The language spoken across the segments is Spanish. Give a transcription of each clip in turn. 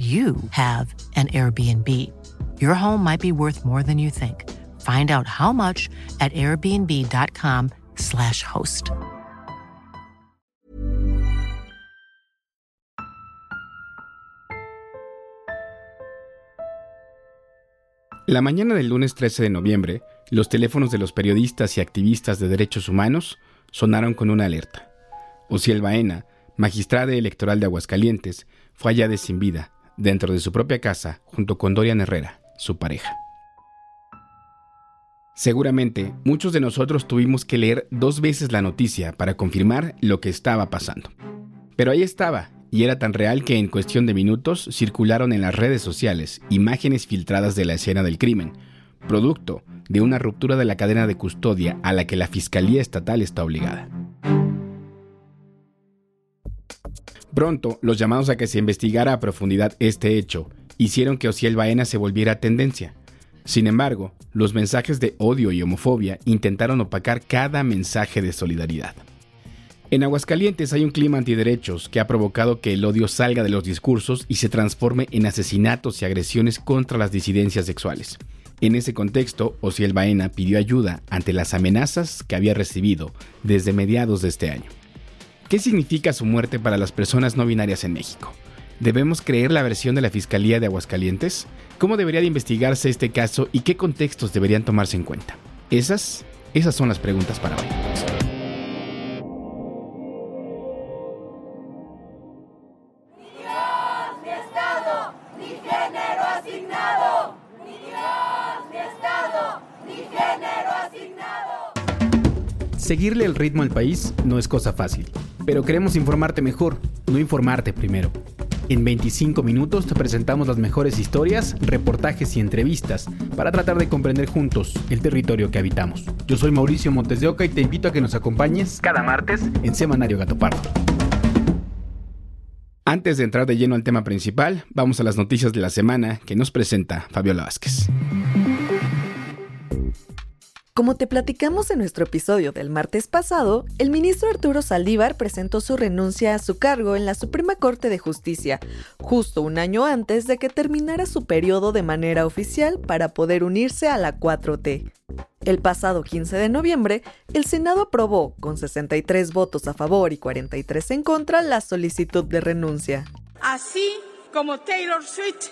you have an Airbnb. Your home might be worth more than you think. Find out how much at airbnb.com/slash host. La mañana del lunes 13 de noviembre, los teléfonos de los periodistas y activistas de derechos humanos sonaron con una alerta. Ociel Baena, magistrada electoral de Aguascalientes, fue hallada sin vida dentro de su propia casa junto con Dorian Herrera, su pareja. Seguramente muchos de nosotros tuvimos que leer dos veces la noticia para confirmar lo que estaba pasando. Pero ahí estaba, y era tan real que en cuestión de minutos circularon en las redes sociales imágenes filtradas de la escena del crimen, producto de una ruptura de la cadena de custodia a la que la Fiscalía Estatal está obligada. Pronto, los llamados a que se investigara a profundidad este hecho hicieron que Ociel Baena se volviera tendencia. Sin embargo, los mensajes de odio y homofobia intentaron opacar cada mensaje de solidaridad. En Aguascalientes hay un clima antiderechos que ha provocado que el odio salga de los discursos y se transforme en asesinatos y agresiones contra las disidencias sexuales. En ese contexto, Ociel Baena pidió ayuda ante las amenazas que había recibido desde mediados de este año. ¿Qué significa su muerte para las personas no binarias en México? ¿Debemos creer la versión de la Fiscalía de Aguascalientes? ¿Cómo debería de investigarse este caso y qué contextos deberían tomarse en cuenta? Esas, esas son las preguntas para hoy. Seguirle el ritmo al país no es cosa fácil, pero queremos informarte mejor, no informarte primero. En 25 minutos te presentamos las mejores historias, reportajes y entrevistas para tratar de comprender juntos el territorio que habitamos. Yo soy Mauricio Montes de Oca y te invito a que nos acompañes cada martes en Semanario Gato Pardo. Antes de entrar de lleno al tema principal, vamos a las noticias de la semana que nos presenta Fabiola Vázquez. Como te platicamos en nuestro episodio del martes pasado, el ministro Arturo Saldívar presentó su renuncia a su cargo en la Suprema Corte de Justicia, justo un año antes de que terminara su periodo de manera oficial para poder unirse a la 4T. El pasado 15 de noviembre, el Senado aprobó, con 63 votos a favor y 43 en contra, la solicitud de renuncia. Así como Taylor Swift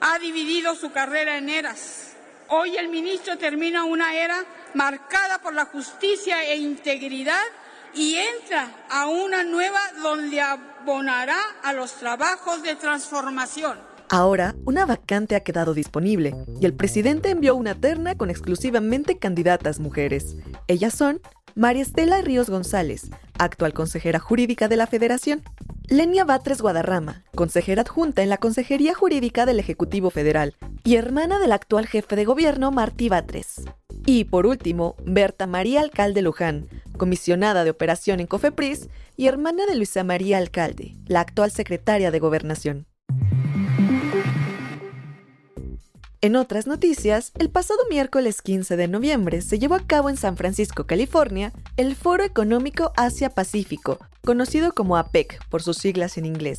ha dividido su carrera en eras, hoy el ministro termina una era marcada por la justicia e integridad y entra a una nueva donde abonará a los trabajos de transformación. Ahora, una vacante ha quedado disponible y el presidente envió una terna con exclusivamente candidatas mujeres. Ellas son María Estela Ríos González, actual consejera jurídica de la Federación, Lenia Batres Guadarrama, consejera adjunta en la Consejería Jurídica del Ejecutivo Federal y hermana del actual jefe de gobierno Martí Batres. Y por último, Berta María Alcalde Luján, comisionada de operación en Cofepris y hermana de Luisa María Alcalde, la actual secretaria de Gobernación. En otras noticias, el pasado miércoles 15 de noviembre se llevó a cabo en San Francisco, California, el Foro Económico Asia-Pacífico, conocido como APEC por sus siglas en inglés,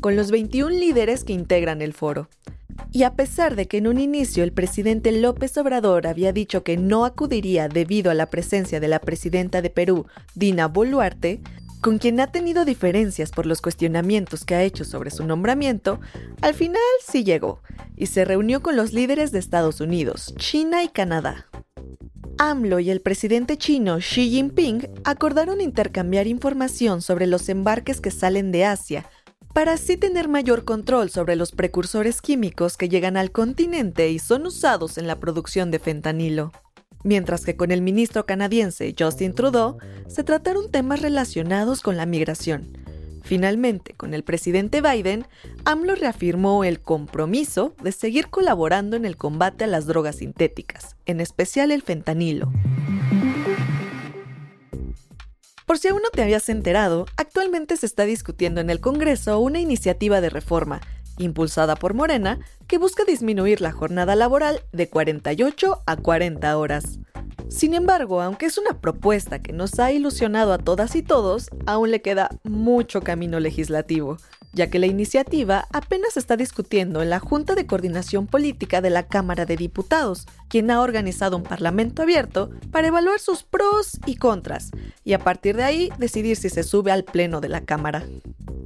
con los 21 líderes que integran el foro. Y a pesar de que en un inicio el presidente López Obrador había dicho que no acudiría debido a la presencia de la presidenta de Perú, Dina Boluarte, con quien ha tenido diferencias por los cuestionamientos que ha hecho sobre su nombramiento, al final sí llegó y se reunió con los líderes de Estados Unidos, China y Canadá. AMLO y el presidente chino Xi Jinping acordaron intercambiar información sobre los embarques que salen de Asia para así tener mayor control sobre los precursores químicos que llegan al continente y son usados en la producción de fentanilo. Mientras que con el ministro canadiense Justin Trudeau se trataron temas relacionados con la migración. Finalmente, con el presidente Biden, AMLO reafirmó el compromiso de seguir colaborando en el combate a las drogas sintéticas, en especial el fentanilo. Por si aún no te habías enterado, actualmente se está discutiendo en el Congreso una iniciativa de reforma, impulsada por Morena, que busca disminuir la jornada laboral de 48 a 40 horas. Sin embargo, aunque es una propuesta que nos ha ilusionado a todas y todos, aún le queda mucho camino legislativo, ya que la iniciativa apenas está discutiendo en la Junta de Coordinación Política de la Cámara de Diputados, quien ha organizado un parlamento abierto para evaluar sus pros y contras, y a partir de ahí decidir si se sube al Pleno de la Cámara.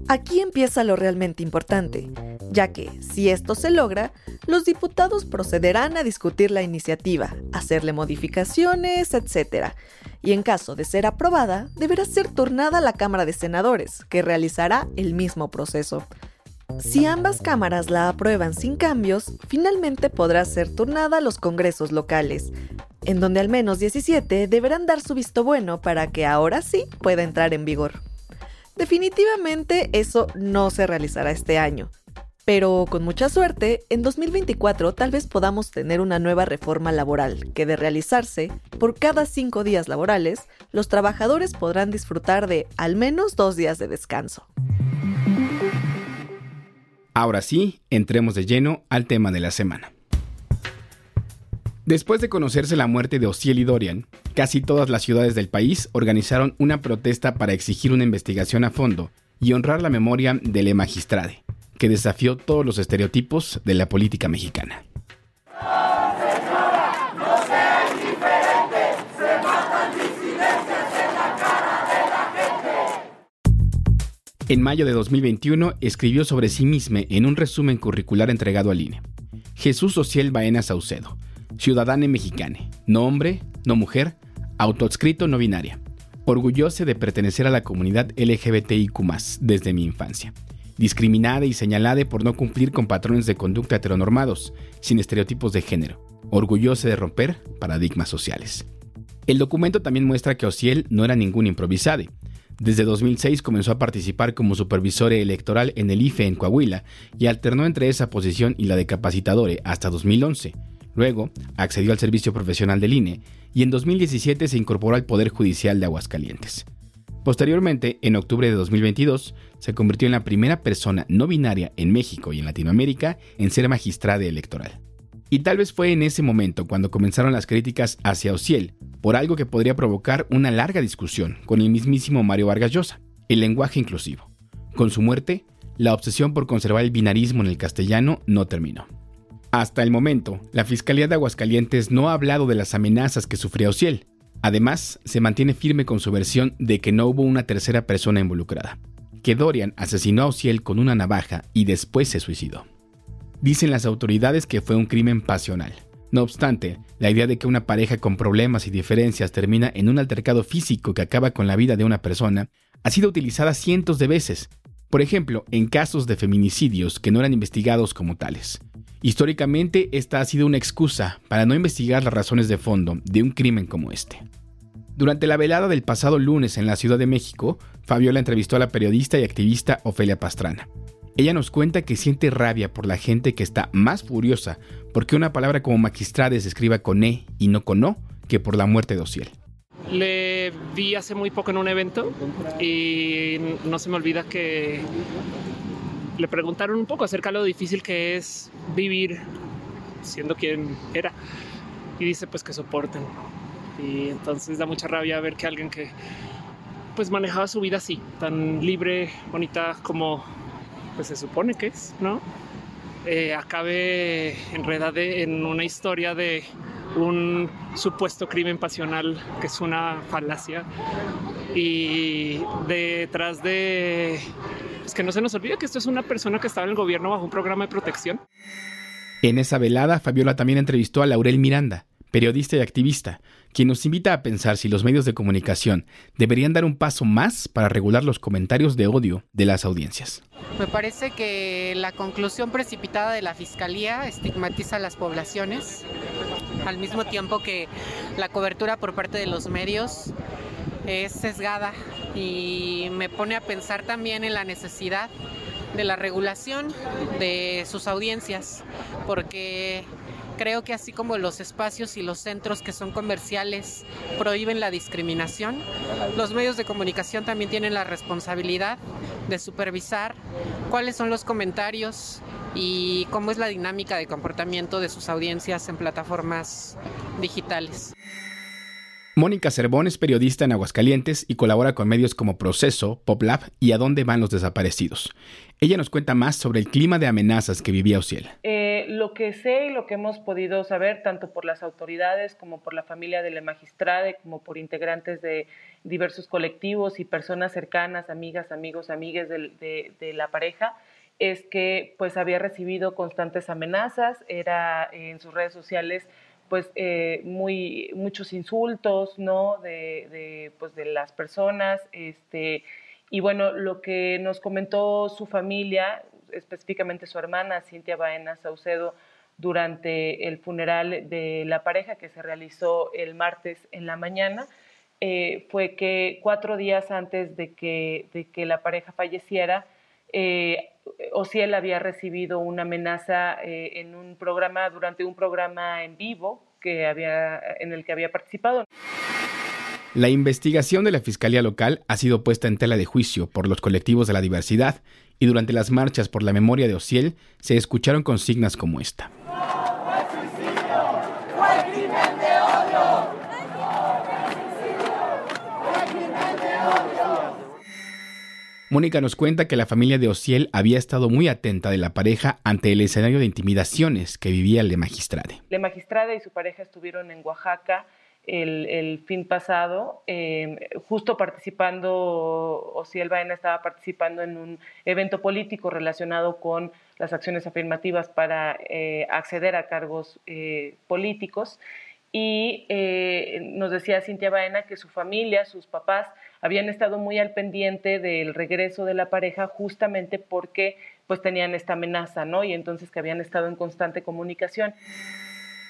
Aquí empieza lo realmente importante, ya que, si esto se logra, los diputados procederán a discutir la iniciativa, hacerle modificaciones, etc. Y en caso de ser aprobada, deberá ser turnada a la Cámara de Senadores, que realizará el mismo proceso. Si ambas cámaras la aprueban sin cambios, finalmente podrá ser turnada a los congresos locales, en donde al menos 17 deberán dar su visto bueno para que ahora sí pueda entrar en vigor. Definitivamente eso no se realizará este año. Pero con mucha suerte, en 2024 tal vez podamos tener una nueva reforma laboral que de realizarse, por cada cinco días laborales, los trabajadores podrán disfrutar de al menos dos días de descanso. Ahora sí, entremos de lleno al tema de la semana. Después de conocerse la muerte de Ociel y Dorian, casi todas las ciudades del país organizaron una protesta para exigir una investigación a fondo y honrar la memoria de Le Magistrade, que desafió todos los estereotipos de la política mexicana. En mayo de 2021 escribió sobre sí misma en un resumen curricular entregado al INE. Jesús Ociel Baena Saucedo, ciudadana mexicana, no hombre, no mujer, autoadscrito no binaria. Orgullosa de pertenecer a la comunidad LGBTIQ desde mi infancia. Discriminada y señalada por no cumplir con patrones de conducta heteronormados, sin estereotipos de género. Orgullosa de romper paradigmas sociales. El documento también muestra que Ociel no era ningún improvisado. Desde 2006 comenzó a participar como supervisor electoral en el IFE en Coahuila y alternó entre esa posición y la de capacitadore hasta 2011 Luego, accedió al servicio profesional del INE y en 2017 se incorporó al Poder Judicial de Aguascalientes. Posteriormente, en octubre de 2022, se convirtió en la primera persona no binaria en México y en Latinoamérica en ser magistrada electoral. Y tal vez fue en ese momento cuando comenzaron las críticas hacia Ociel, por algo que podría provocar una larga discusión con el mismísimo Mario Vargas Llosa, el lenguaje inclusivo. Con su muerte, la obsesión por conservar el binarismo en el castellano no terminó. Hasta el momento, la Fiscalía de Aguascalientes no ha hablado de las amenazas que sufría Ociel. Además, se mantiene firme con su versión de que no hubo una tercera persona involucrada, que Dorian asesinó a Ociel con una navaja y después se suicidó. Dicen las autoridades que fue un crimen pasional. No obstante, la idea de que una pareja con problemas y diferencias termina en un altercado físico que acaba con la vida de una persona ha sido utilizada cientos de veces, por ejemplo, en casos de feminicidios que no eran investigados como tales. Históricamente, esta ha sido una excusa para no investigar las razones de fondo de un crimen como este. Durante la velada del pasado lunes en la Ciudad de México, Fabiola entrevistó a la periodista y activista Ofelia Pastrana. Ella nos cuenta que siente rabia por la gente que está más furiosa porque una palabra como magistrade se escriba con E y no con O que por la muerte de Ociel. Le vi hace muy poco en un evento y no se me olvida que le preguntaron un poco acerca de lo difícil que es vivir siendo quien era. Y dice pues que soporten. Y entonces da mucha rabia ver que alguien que pues manejaba su vida así, tan libre, bonita como pues se supone que es, ¿no? Eh, acabe enredada en una historia de un supuesto crimen pasional que es una falacia y detrás de es que no se nos olvide que esto es una persona que estaba en el gobierno bajo un programa de protección. En esa velada, Fabiola también entrevistó a Laurel Miranda, periodista y activista, quien nos invita a pensar si los medios de comunicación deberían dar un paso más para regular los comentarios de odio de las audiencias. Me parece que la conclusión precipitada de la Fiscalía estigmatiza a las poblaciones, al mismo tiempo que la cobertura por parte de los medios es sesgada y me pone a pensar también en la necesidad de la regulación de sus audiencias, porque creo que así como los espacios y los centros que son comerciales prohíben la discriminación, los medios de comunicación también tienen la responsabilidad de supervisar cuáles son los comentarios y cómo es la dinámica de comportamiento de sus audiencias en plataformas digitales. Mónica Cervón es periodista en Aguascalientes y colabora con medios como Proceso, PopLab y A dónde van los desaparecidos. Ella nos cuenta más sobre el clima de amenazas que vivía Ociel. Eh, lo que sé y lo que hemos podido saber, tanto por las autoridades como por la familia de la magistrada, como por integrantes de diversos colectivos y personas cercanas, amigas, amigos, amigues de, de la pareja, es que pues había recibido constantes amenazas, era en sus redes sociales pues eh, muy, muchos insultos, ¿no? De, de, pues, de las personas, este, y bueno, lo que nos comentó su familia, específicamente su hermana, Cintia Baena Saucedo, durante el funeral de la pareja que se realizó el martes en la mañana, eh, fue que cuatro días antes de que, de que la pareja falleciera, eh, había recibido una amenaza eh, en un programa, durante un programa en vivo que había, en el que había participado. La investigación de la Fiscalía Local ha sido puesta en tela de juicio por los colectivos de la diversidad y durante las marchas por la memoria de Ociel se escucharon consignas como esta. Mónica nos cuenta que la familia de Ociel había estado muy atenta de la pareja ante el escenario de intimidaciones que vivía Le Magistrade. Le Magistrade y su pareja estuvieron en Oaxaca el, fin pasado, em, justo participando, Ociel Baena estaba participando en un evento político relacionado con las acciones afirmativas para eh, acceder a cargos eh, políticos. Y eh, nos decía Cintia Baena que su familia, sus papás, habían estado muy al pendiente del regreso de la pareja justamente porque pues tenían esta amenaza, ¿no? Y entonces que habían estado en constante comunicación.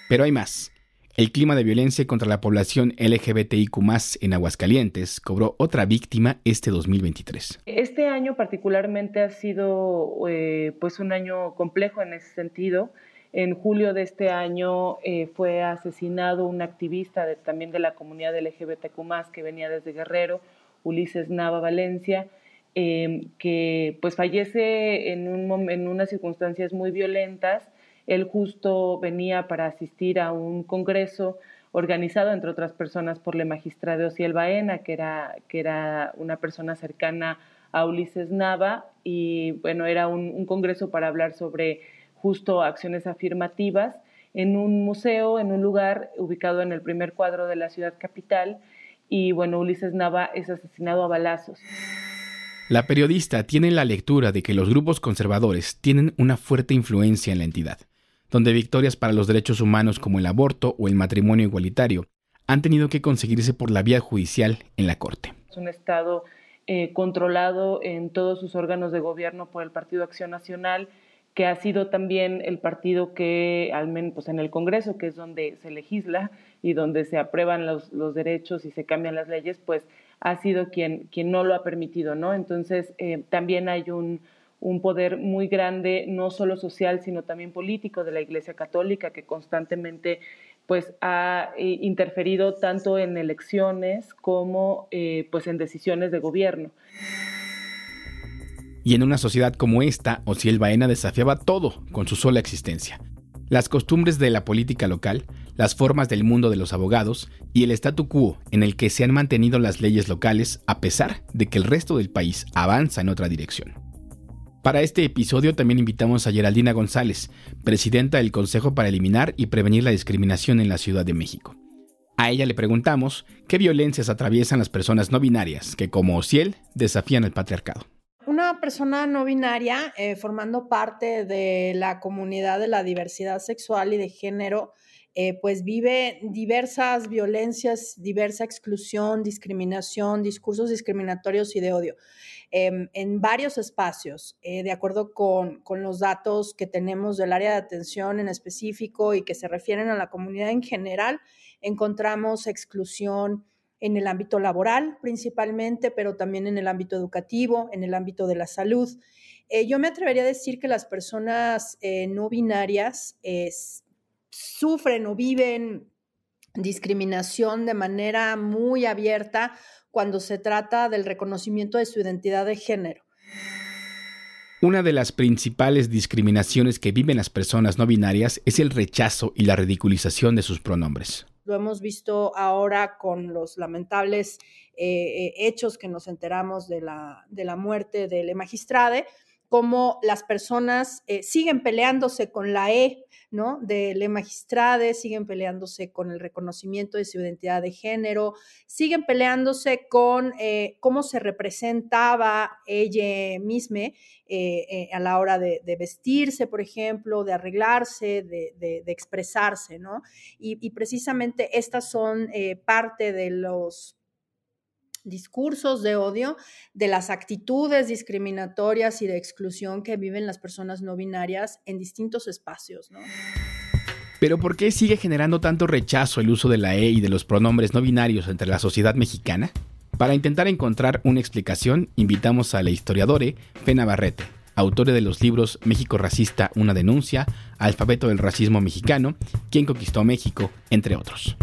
Pero hay más. El clima de violencia contra la población LGBTIQ en Aguascalientes cobró otra víctima este 2023. Este año particularmente ha sido eh, pues un año complejo en ese sentido. En julio de este año eh, fue asesinado un activista también de la comunidad LGBTQ que venía desde Guerrero, Ulises Nava Valencia, em, que pues fallece en, un, en unas circunstancias muy violentas. Él justo venía para asistir a un congreso organizado, entre otras personas, por la magistrada Ociel Baena, que era, que era una persona cercana a Ulises Nava, y bueno, era un, un congreso para hablar sobre justo acciones afirmativas en un museo, en un lugar ubicado en el primer cuadro de la ciudad capital, y bueno, Ulises Nava es asesinado a balazos. La periodista tiene la lectura de que los grupos conservadores tienen una fuerte influencia en la entidad, donde victorias para los derechos humanos como el aborto o el matrimonio igualitario han tenido que conseguirse por la vía judicial en la Corte. Es un Estado eh, controlado en todos sus órganos de gobierno por el Partido Acción Nacional, que ha sido también el partido que, al menos pues en el Congreso, que es donde se legisla, y donde se aprueban los, derechos y se cambian las leyes, pues ha sido quien, quien no lo ha permitido, ¿no? Entonces, eh, también hay un, poder muy grande, no solo social, sino también político de la Iglesia Católica, que constantemente pues ha eh, interferido tanto en elecciones como eh, pues en decisiones de gobierno. Y en una sociedad como esta, Ociel Baena desafiaba todo con su sola existencia. Las costumbres de la política local, las formas del mundo de los abogados y el statu quo en el que se han mantenido las leyes locales a pesar de que el resto del país avanza en otra dirección. Para este episodio también invitamos a Geraldina González, presidenta del Consejo para Eliminar y Prevenir la Discriminación en la Ciudad de México. A ella le preguntamos qué violencias atraviesan las personas no binarias que, como Ociel, desafían el patriarcado una persona no binaria eh, formando parte de la comunidad de la diversidad sexual y de género eh, pues vive diversas violencias, diversa exclusión, discriminación, discursos discriminatorios y de odio em, en varios espacios, eh, de acuerdo con, con, los datos que tenemos del área de atención en específico y que se refieren a la comunidad en general, encontramos exclusión en el ámbito laboral principalmente, pero también en el ámbito educativo, en el ámbito de la salud. Eh, yo me atrevería a decir que las personas eh, no binarias sufren o viven discriminación de manera muy abierta cuando se trata del reconocimiento de su identidad de género. Una de las principales discriminaciones que viven las personas no binarias es el rechazo y la ridiculización de sus pronombres. Lo hemos visto ahora con los lamentables eh, hechos que nos enteramos de la, de la muerte de Le Magistrade, cómo las personas eh, siguen peleándose con la E, ¿no? De Le Magistrade, siguen peleándose con el reconocimiento de su identidad de género, siguen peleándose con eh, cómo se representaba ella misma eh, a la hora de, vestirse, por ejemplo, de arreglarse, de, expresarse, ¿no? y, precisamente estas son parte de los discursos de odio, de las actitudes discriminatorias y de exclusión que viven las personas no binarias en distintos espacios. Pero ¿por qué sigue generando tanto rechazo el uso de la E y de los pronombres no binarios entre la sociedad mexicana? Para intentar encontrar una explicación, invitamos a la historiadora Fena Barrete, autora de los libros México Racista, una denuncia, Alfabeto del Racismo Mexicano, Quién conquistó México, entre otros.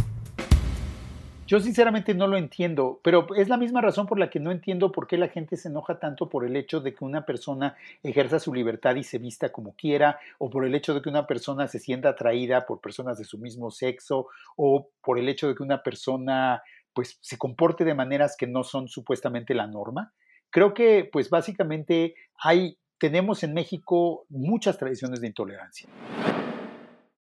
Yo sinceramente no lo entiendo, pero es la misma razón por la que no entiendo por qué la gente se enoja tanto por el hecho de que una persona ejerza su libertad y se vista como quiera, o por el hecho de que una persona se sienta atraída por personas de su mismo sexo, o por el hecho de que una persona pues se comporte de maneras que no son supuestamente la norma. Creo que pues básicamente hay tenemos en México muchas tradiciones de intolerancia.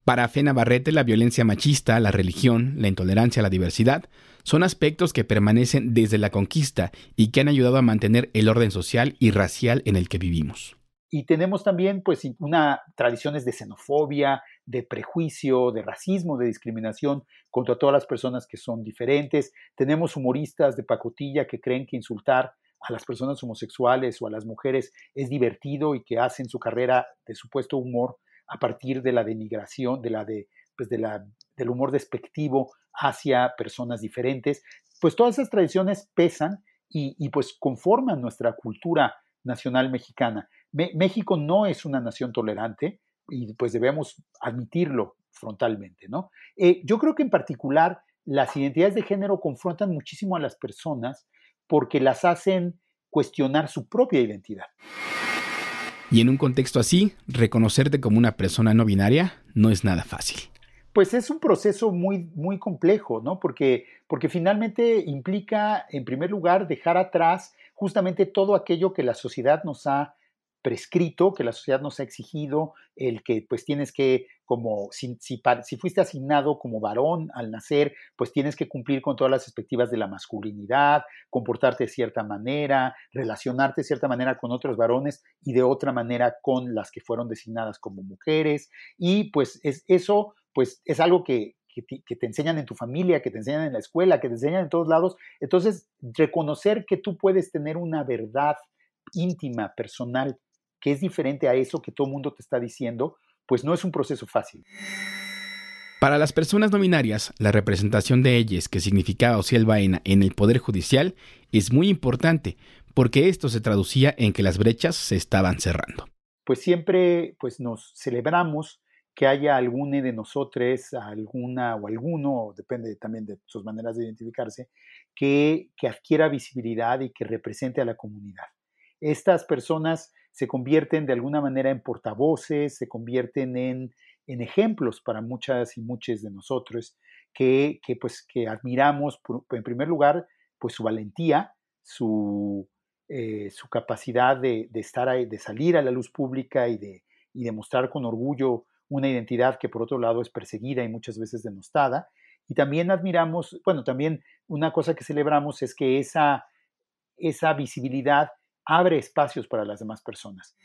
Para Fena Barrete, la violencia machista, la religión, la intolerancia la diversidad son aspectos que permanecen desde la conquista y que han ayudado a mantener el orden social y racial en el que vivimos. Y tenemos también pues una tradiciones de xenofobia, de prejuicio, de racismo, de discriminación contra todas las personas que son diferentes. Tenemos humoristas de pacotilla que creen que insultar a las personas homosexuales o a las mujeres es divertido y que hacen su carrera de supuesto humor a partir de la denigración, pues de la, del humor despectivo hacia personas diferentes, pues todas esas tradiciones pesan y, pues conforman nuestra cultura nacional mexicana. México no es una nación tolerante y pues debemos admitirlo frontalmente, ¿no? Eh, yo creo que en particular las identidades de género confrontan muchísimo a las personas porque las hacen cuestionar su propia identidad. Y en un contexto así, reconocerte como una persona no binaria no es nada fácil. Pues es un proceso muy, muy complejo, ¿no? Porque, porque finalmente implica, en primer lugar, dejar atrás justamente todo aquello que la sociedad nos ha prescrito, que la sociedad nos ha exigido, el que pues tienes que, como si, si, si, fuiste asignado como varón al nacer, pues tienes que cumplir con todas las expectativas de la masculinidad, comportarte de cierta manera, relacionarte de cierta manera con otros varones y de otra manera con las que fueron designadas como mujeres. Y pues es, eso pues es algo que, que te enseñan en tu familia, que te enseñan en la escuela, que te enseñan en todos lados. Entonces, reconocer que tú puedes tener una verdad íntima, personal, que es diferente a eso que todo el mundo te está diciendo, pues no es un proceso fácil. Para las personas no binarias, la representación de ellas que significaba Ociel Baena en el Poder Judicial es muy importante, porque esto se traducía en que las brechas se estaban cerrando. Pues siempre pues nos celebramos que haya alguno de nosotros, alguna o alguno, depende también de sus maneras de identificarse, que, que adquiera visibilidad y que represente a la comunidad. Estas personas se convierten de alguna manera en portavoces, se convierten en, ejemplos para muchas y muchos de nosotros que, pues, que admiramos, en primer lugar, pues su valentía, su, eh, su capacidad de, estar ahí, de salir a la luz pública y de, y de mostrar con orgullo una identidad que por otro lado es perseguida y muchas veces denostada. Y también admiramos, bueno, también una cosa que celebramos es que esa, esa visibilidad abre espacios para las demás personas.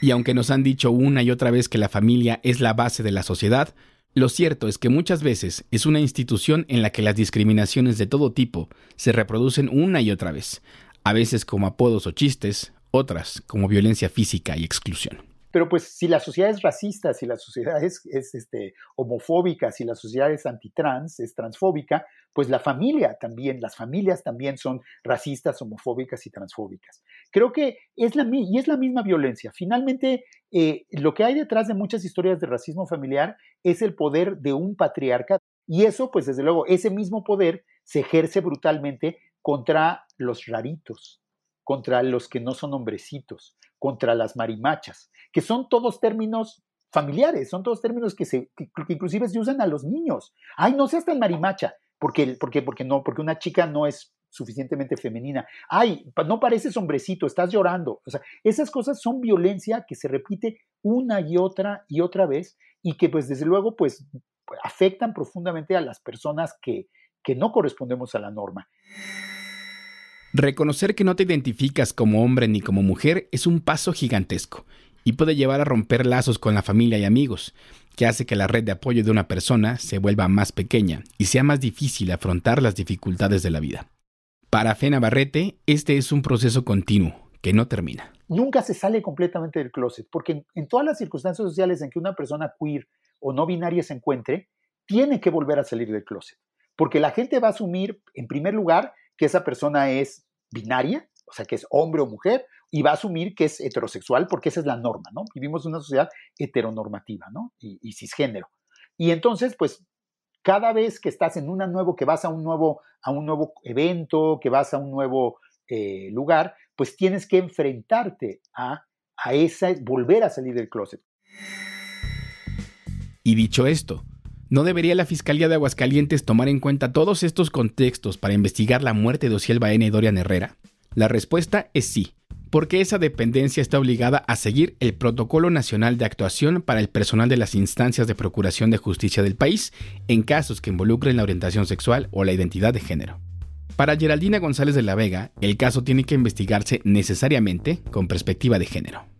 Y aunque nos han dicho una y otra vez que la familia es la base de la sociedad, lo cierto es que muchas veces es una institución en la que las discriminaciones de todo tipo se reproducen una y otra vez, a veces como apodos o chistes, otras como violencia física y exclusión. Pero pues si la sociedad es racista, si la sociedad es, este, homofóbica, si la sociedad es antitrans, es transfóbica, pues la familia también, las familias también son racistas, homofóbicas y transfóbicas. Creo que es la, y es la misma violencia. Finalmente, eh, lo que hay detrás de muchas historias de racismo familiar es el poder de un patriarca y eso, pues desde luego, ese mismo poder se ejerce brutalmente contra los raritos, contra los que no son hombrecitos, contra las marimachas, que son todos términos familiares, son todos términos que, se, inclusive se usan a los niños. Ay, no seas tan marimacha, porque, porque, porque no, porque una chica no es suficientemente femenina. Ay, no pareces hombrecito, estás llorando. O sea, esas cosas son violencia que se repite una y otra y otra vez y que pues desde luego pues afectan profundamente a las personas que, que no correspondemos a la norma. Reconocer que no te identificas como hombre ni como mujer es un paso gigantesco y puede llevar a romper lazos con la familia y amigos, que hace que la red de apoyo de una persona se vuelva más pequeña y sea más difícil afrontar las dificultades de la vida. Para Fena Barrete, este es un proceso continuo que no termina. Nunca se sale completamente del closet, porque en, todas las circunstancias sociales en que una persona queer o no binaria se encuentre, tiene que volver a salir del closet, porque la gente va a asumir, en primer lugar, que esa persona es binaria, o sea, que es hombre o mujer, y va a asumir que es heterosexual porque esa es la norma, ¿no? Vivimos en una sociedad heteronormativa, ¿no? Y, cisgénero. Y entonces, pues, cada vez que estás en una nuevo, que vas a un nuevo, a un nuevo evento, que vas a un nuevo eh, lugar, pues tienes que enfrentarte a, a esa, volver a salir del closet. Y dicho esto, ¿No debería la Fiscalía de Aguascalientes tomar en cuenta todos estos contextos para investigar la muerte de Ociel Baena y Dorian Herrera? La respuesta es sí, porque esa dependencia está obligada a seguir el Protocolo Nacional de Actuación para el personal de las instancias de procuración de justicia del país en casos que involucren la orientación sexual o la identidad de género. Para Geraldina González de la Vega, el caso tiene que investigarse necesariamente con perspectiva de género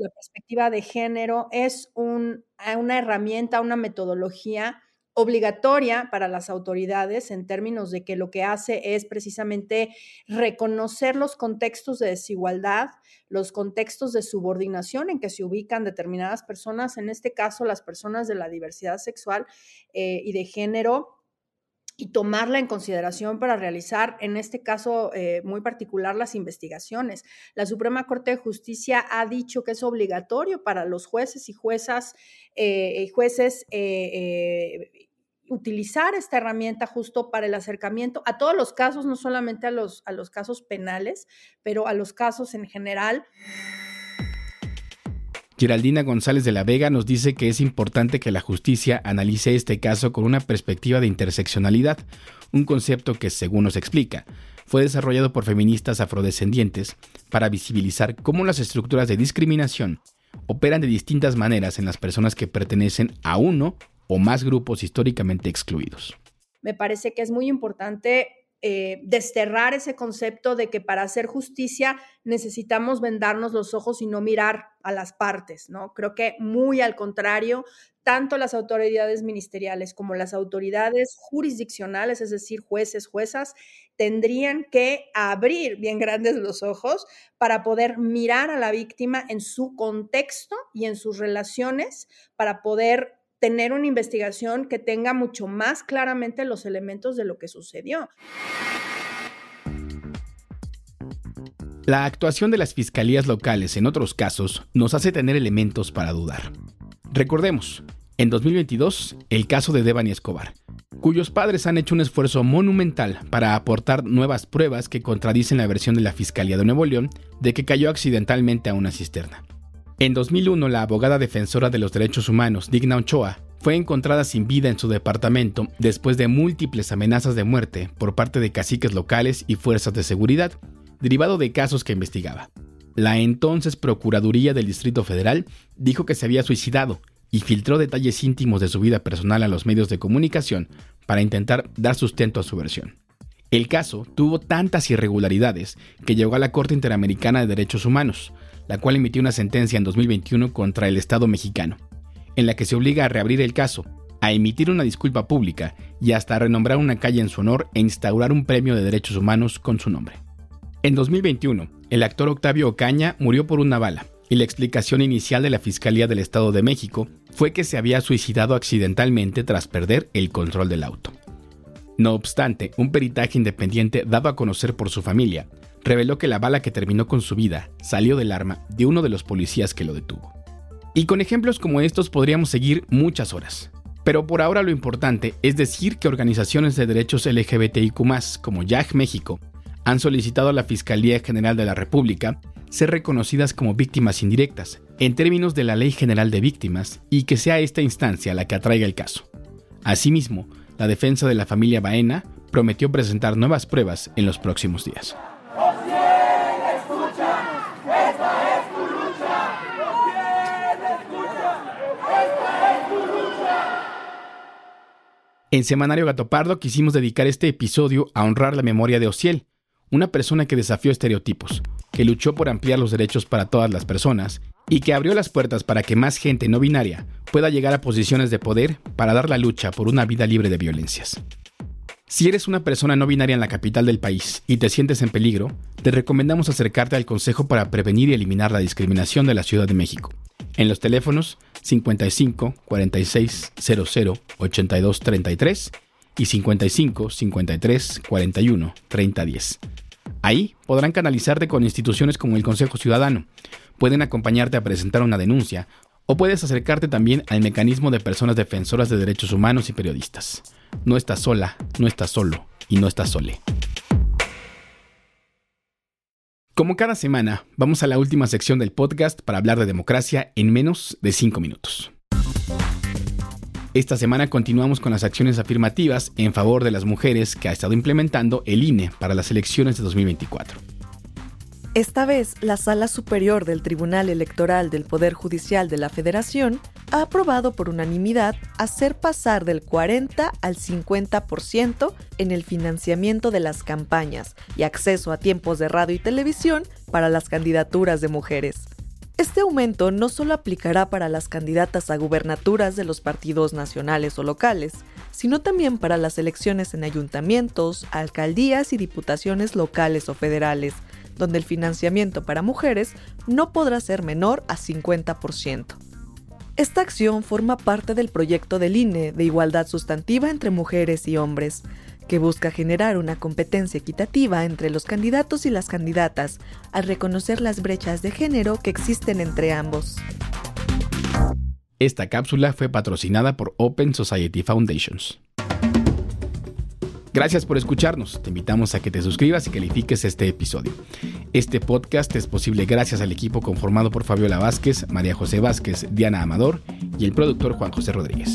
la perspectiva de género es eh, una herramienta, una metodología obligatoria para las autoridades en términos de que lo que hace es precisamente reconocer los contextos de desigualdad, los contextos de subordinación en que se ubican determinadas personas, en este caso las personas de la diversidad sexual eh, y de género, y tomarla en consideración para realizar, en este caso eh, muy particular, las investigaciones. La Suprema Corte de Justicia ha dicho que es obligatorio para los jueces y juezas, eh, jueces eh, utilizar esta herramienta justo para el acercamiento a todos los casos, no solamente a los, a los casos penales, pero a los casos en general. Geraldina González de la Vega nos dice que es importante que la justicia analice este caso con una perspectiva de interseccionalidad, un concepto que, según nos explica, fue desarrollado por feministas afrodescendientes para visibilizar cómo las estructuras de discriminación operan de distintas maneras en las personas que pertenecen a uno o más grupos históricamente excluidos. Me parece que es muy importante eh, desterrar ese concepto de que para hacer justicia necesitamos vendarnos los ojos y no mirar a las partes, ¿no? Creo que muy al contrario, tanto las autoridades ministeriales como las autoridades jurisdiccionales, es decir, jueces, juezas, tendrían que abrir bien grandes los ojos para poder mirar a la víctima en su contexto y en sus relaciones, para poder tener una investigación que tenga mucho más claramente los elementos de lo que sucedió. La actuación de las fiscalías locales en otros casos nos hace tener elementos para dudar. Recordemos, en 2022, el caso de Devani Escobar, cuyos padres han hecho un esfuerzo monumental para aportar nuevas pruebas que contradicen la versión de la Fiscalía de Nuevo León de que cayó accidentalmente a una cisterna. En 2001, la abogada defensora de los derechos humanos, Digna Ochoa, fue encontrada sin vida en su departamento después de múltiples amenazas de muerte por parte de caciques locales y fuerzas de seguridad, derivado de casos que investigaba. La entonces Procuraduría del Distrito Federal dijo que se había suicidado y filtró detalles íntimos de su vida personal a los medios de comunicación para intentar dar sustento a su versión. El caso tuvo tantas irregularidades que llegó a la Corte Interamericana de Derechos Humanos, la cual emitió una sentencia en 2021 contra el Estado mexicano, en la que se obliga a reabrir el caso, a emitir una disculpa pública y hasta a renombrar una calle en su honor e instaurar un premio de derechos humanos con su nombre. En 2021, el actor Octavio Ocaña murió por una bala, y la explicación inicial de la Fiscalía del Estado de México fue que se había suicidado accidentalmente tras perder el control del auto. No obstante, un peritaje independiente dado a conocer por su familia reveló que la bala que terminó con su vida salió del arma de uno de los policías que lo detuvo. Y con ejemplos como estos podríamos seguir muchas horas. Pero por ahora lo importante es decir que organizaciones de derechos LGBTIQ como YAG México han solicitado a la Fiscalía General de la República ser reconocidas como víctimas indirectas, en términos de la Ley General de Víctimas, y que sea esta instancia la que atraiga el caso. Asimismo, la defensa de la familia Baena prometió presentar nuevas pruebas en los próximos días. En Semanario Gatopardo quisimos dedicar este episodio a honrar la memoria de Ociel, una persona que desafió estereotipos, que luchó por ampliar los derechos para todas las personas y que abrió las puertas para que más gente no binaria pueda llegar a posiciones de poder para dar la lucha por una vida libre de violencias. Si eres una persona no binaria en la capital del país y te sientes en peligro, te recomendamos acercarte al Consejo para Prevenir y Eliminar la Discriminación de la Ciudad de México. En los teléfonos 55 46 00 82 33 y 55 53 41 30 10. Ahí podrán canalizarte con instituciones como el Consejo Ciudadano, pueden acompañarte a presentar una denuncia o puedes acercarte también al mecanismo de personas defensoras de derechos humanos y periodistas. No estás sola, no estás solo y no estás sole. Como cada semana, vamos a la última sección del podcast para hablar de democracia en menos de 5 minutos. Esta semana continuamos con las acciones afirmativas en favor de las mujeres que ha estado implementando el INE para las elecciones de 2024. Esta vez, la Sala Superior del Tribunal Electoral del Poder Judicial de la Federación ha aprobado por unanimidad hacer pasar del 40 al 50% en el financiamiento de las campañas y acceso a tiempos de radio y televisión para las candidaturas de mujeres. Este aumento no solo aplicará para las candidatas a gubernaturas de los partidos nacionales o locales, sino también para las elecciones en ayuntamientos, alcaldías y diputaciones locales o federales, donde el financiamiento para mujeres no podrá ser menor a 50%. Esta acción forma parte del proyecto del INE de igualdad sustantiva entre mujeres y hombres, que busca generar una competencia equitativa entre los candidatos y las candidatas al reconocer las brechas de género que existen entre ambos. Esta cápsula fue patrocinada por Open Society Foundations. Gracias por escucharnos. Te invitamos a que te suscribas y califiques este episodio. Este podcast es posible gracias al equipo conformado por Fabiola Vázquez, María José Vázquez, Diana Amador y el productor Juan José Rodríguez.